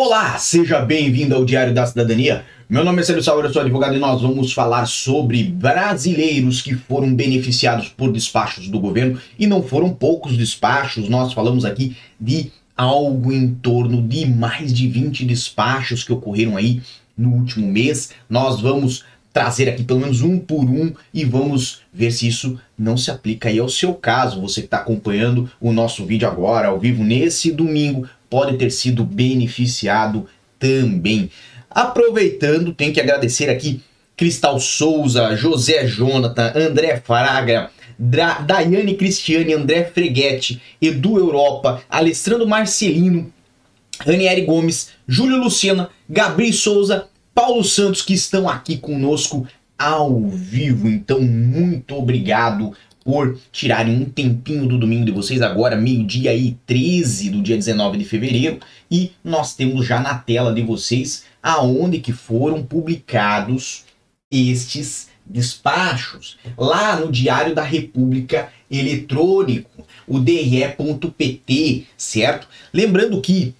Olá, seja bem-vindo ao Diário da Cidadania. Meu nome é Célio Sauer, eu sou advogado e nós vamos falar sobre brasileiros que foram beneficiados por despachos do governo e não foram poucos despachos, nós falamos aqui de algo em torno de mais de 20 despachos que ocorreram aí no último mês. Nós vamos trazer aqui pelo menos um por um e vamos ver se isso não se aplica aí ao seu caso. Você que está acompanhando o nosso vídeo agora, ao vivo, nesse domingo, pode ter sido beneficiado também. Aproveitando, tem que agradecer aqui Cristal Souza, José Jonathan, André Fraga, Dra Daiane Cristiane, André Freguete, Edu Europa, Alessandro Marcelino, Aniele Gomes, Júlio Lucena, Gabriel Souza, Paulo Santos, que estão aqui conosco ao vivo. Então, muito obrigado por tirarem um tempinho do domingo de vocês, agora meio-dia e 13 do dia 19 de fevereiro, e nós temos já na tela de vocês aonde que foram publicados estes despachos. Lá no Diário da República Eletrônico, o DRE.pt, certo? Lembrando que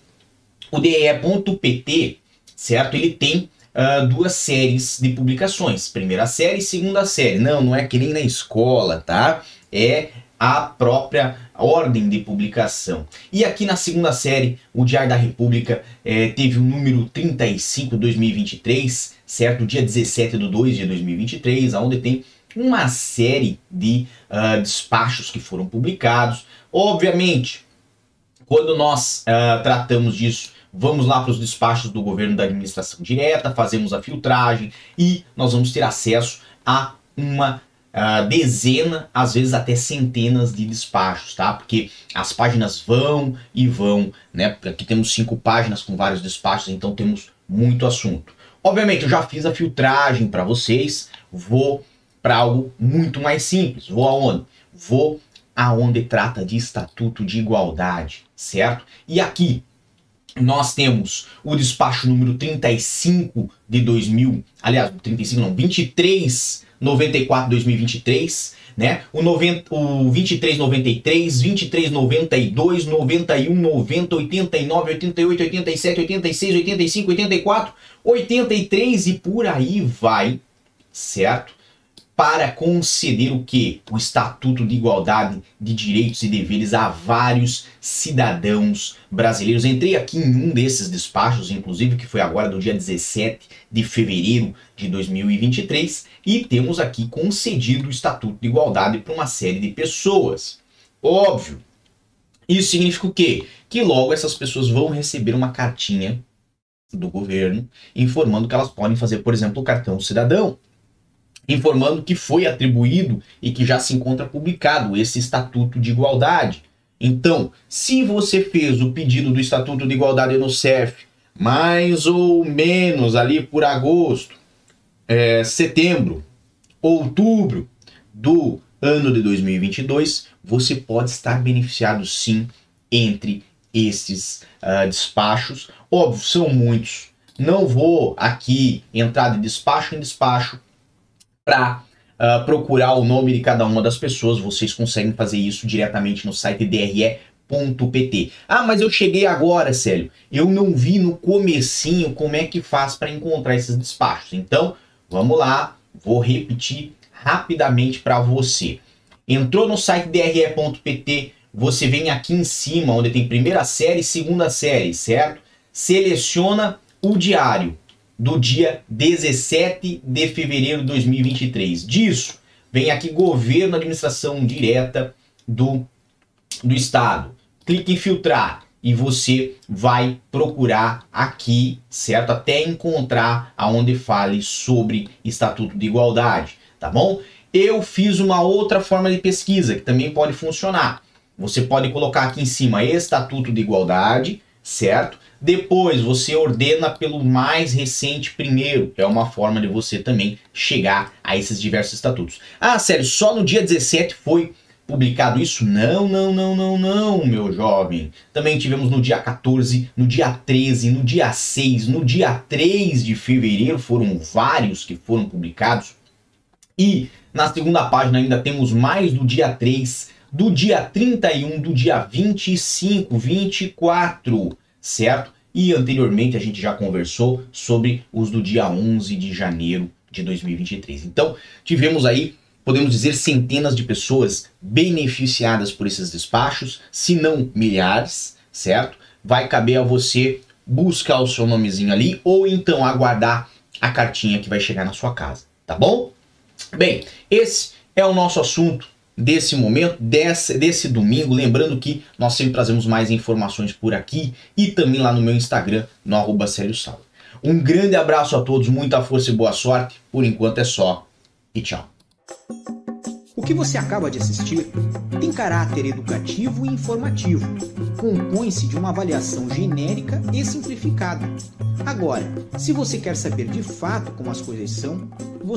o DRE.pt, certo? Ele tem uh, duas séries de publicações. Primeira série e segunda série. Não, não é que nem na escola, tá? É a própria ordem de publicação. E aqui na segunda série, o Diário da República é, teve o número 35 2023, certo? Dia 17 de 2 de 2023, onde tem uma série de uh, despachos que foram publicados. Obviamente, quando nós uh, tratamos disso, vamos lá para os despachos do governo da administração direta, fazemos a filtragem e nós vamos ter acesso a uma uh, dezena, às vezes até centenas de despachos, tá? Porque as páginas vão e vão, né? Aqui temos cinco páginas com vários despachos, então temos muito assunto. Obviamente, eu já fiz a filtragem para vocês, vou para algo muito mais simples. Vou aonde? Vou aonde trata de estatuto de igualdade, certo? E aqui nós temos o despacho número 35 de 2000, aliás, 35 não, 23 94 2023, né? O, 90, o 2393, 2392, 91, 90, 89, 88, 87, 86, 85, 84, 83 e por aí vai, certo? Para conceder o que? O Estatuto de Igualdade de Direitos e Deveres a vários cidadãos brasileiros. Entrei aqui em um desses despachos, inclusive, que foi agora do dia 17 de fevereiro de 2023, e temos aqui concedido o Estatuto de Igualdade para uma série de pessoas. Óbvio. Isso significa o quê? Que logo essas pessoas vão receber uma cartinha do governo informando que elas podem fazer, por exemplo, o cartão cidadão informando que foi atribuído e que já se encontra publicado esse Estatuto de Igualdade. Então, se você fez o pedido do Estatuto de Igualdade no CEF, mais ou menos ali por agosto, é, setembro, outubro do ano de 2022, você pode estar beneficiado sim entre esses uh, despachos. Óbvio, são muitos. Não vou aqui entrar de despacho em despacho para uh, ah, procurar o nome de cada uma das pessoas. Vocês conseguem fazer isso diretamente no site dre.pt. Ah, mas eu cheguei agora, Célio. Eu não vi no comecinho como é que faz para encontrar esses despachos. Então, vamos lá, vou repetir rapidamente para você. Entrou no site dre.pt, você vem aqui em cima, onde tem primeira série e segunda série, certo? Seleciona o diário do dia 17 de fevereiro de 2023. Disso, vem aqui governo, administração direta do, do Estado. Clique em filtrar e você vai procurar aqui, certo? Até encontrar aonde fale sobre Estatuto de Igualdade, tá bom? Eu fiz uma outra forma de pesquisa que também pode funcionar. Você pode colocar aqui em cima Estatuto de Igualdade, certo? Depois você ordena pelo mais recente primeiro. É uma forma de você também chegar a esses diversos estatutos. Ah, sério, só no dia 17 foi publicado isso? Não, não, não, não, não, meu jovem. Também tivemos no dia 14, no dia 13, no dia 6, no dia 3 de fevereiro, foram vários que foram publicados. E na segunda página ainda temos mais do dia 3, do dia 31, do dia 25, 24 certo? e anteriormente a gente já conversou sobre os do dia 11 de janeiro de 2023. Então, tivemos aí, podemos dizer, centenas de pessoas beneficiadas por esses despachos, se não milhares, certo? Vai caber a você buscar o seu nomezinho ali ou então aguardar a cartinha que vai chegar na sua casa, tá bom? Bem, esse é o nosso assunto desse momento, desse, desse domingo. Lembrando que nós sempre trazemos mais informações por aqui e também lá no meu Instagram, no arroba Um grande abraço a todos, muita força e boa sorte. Por enquanto é só e tchau. O que você acaba de assistir tem caráter educativo e informativo. Compõe-se de uma avaliação genérica e simplificada. Agora, se você quer saber de fato como as coisas são, você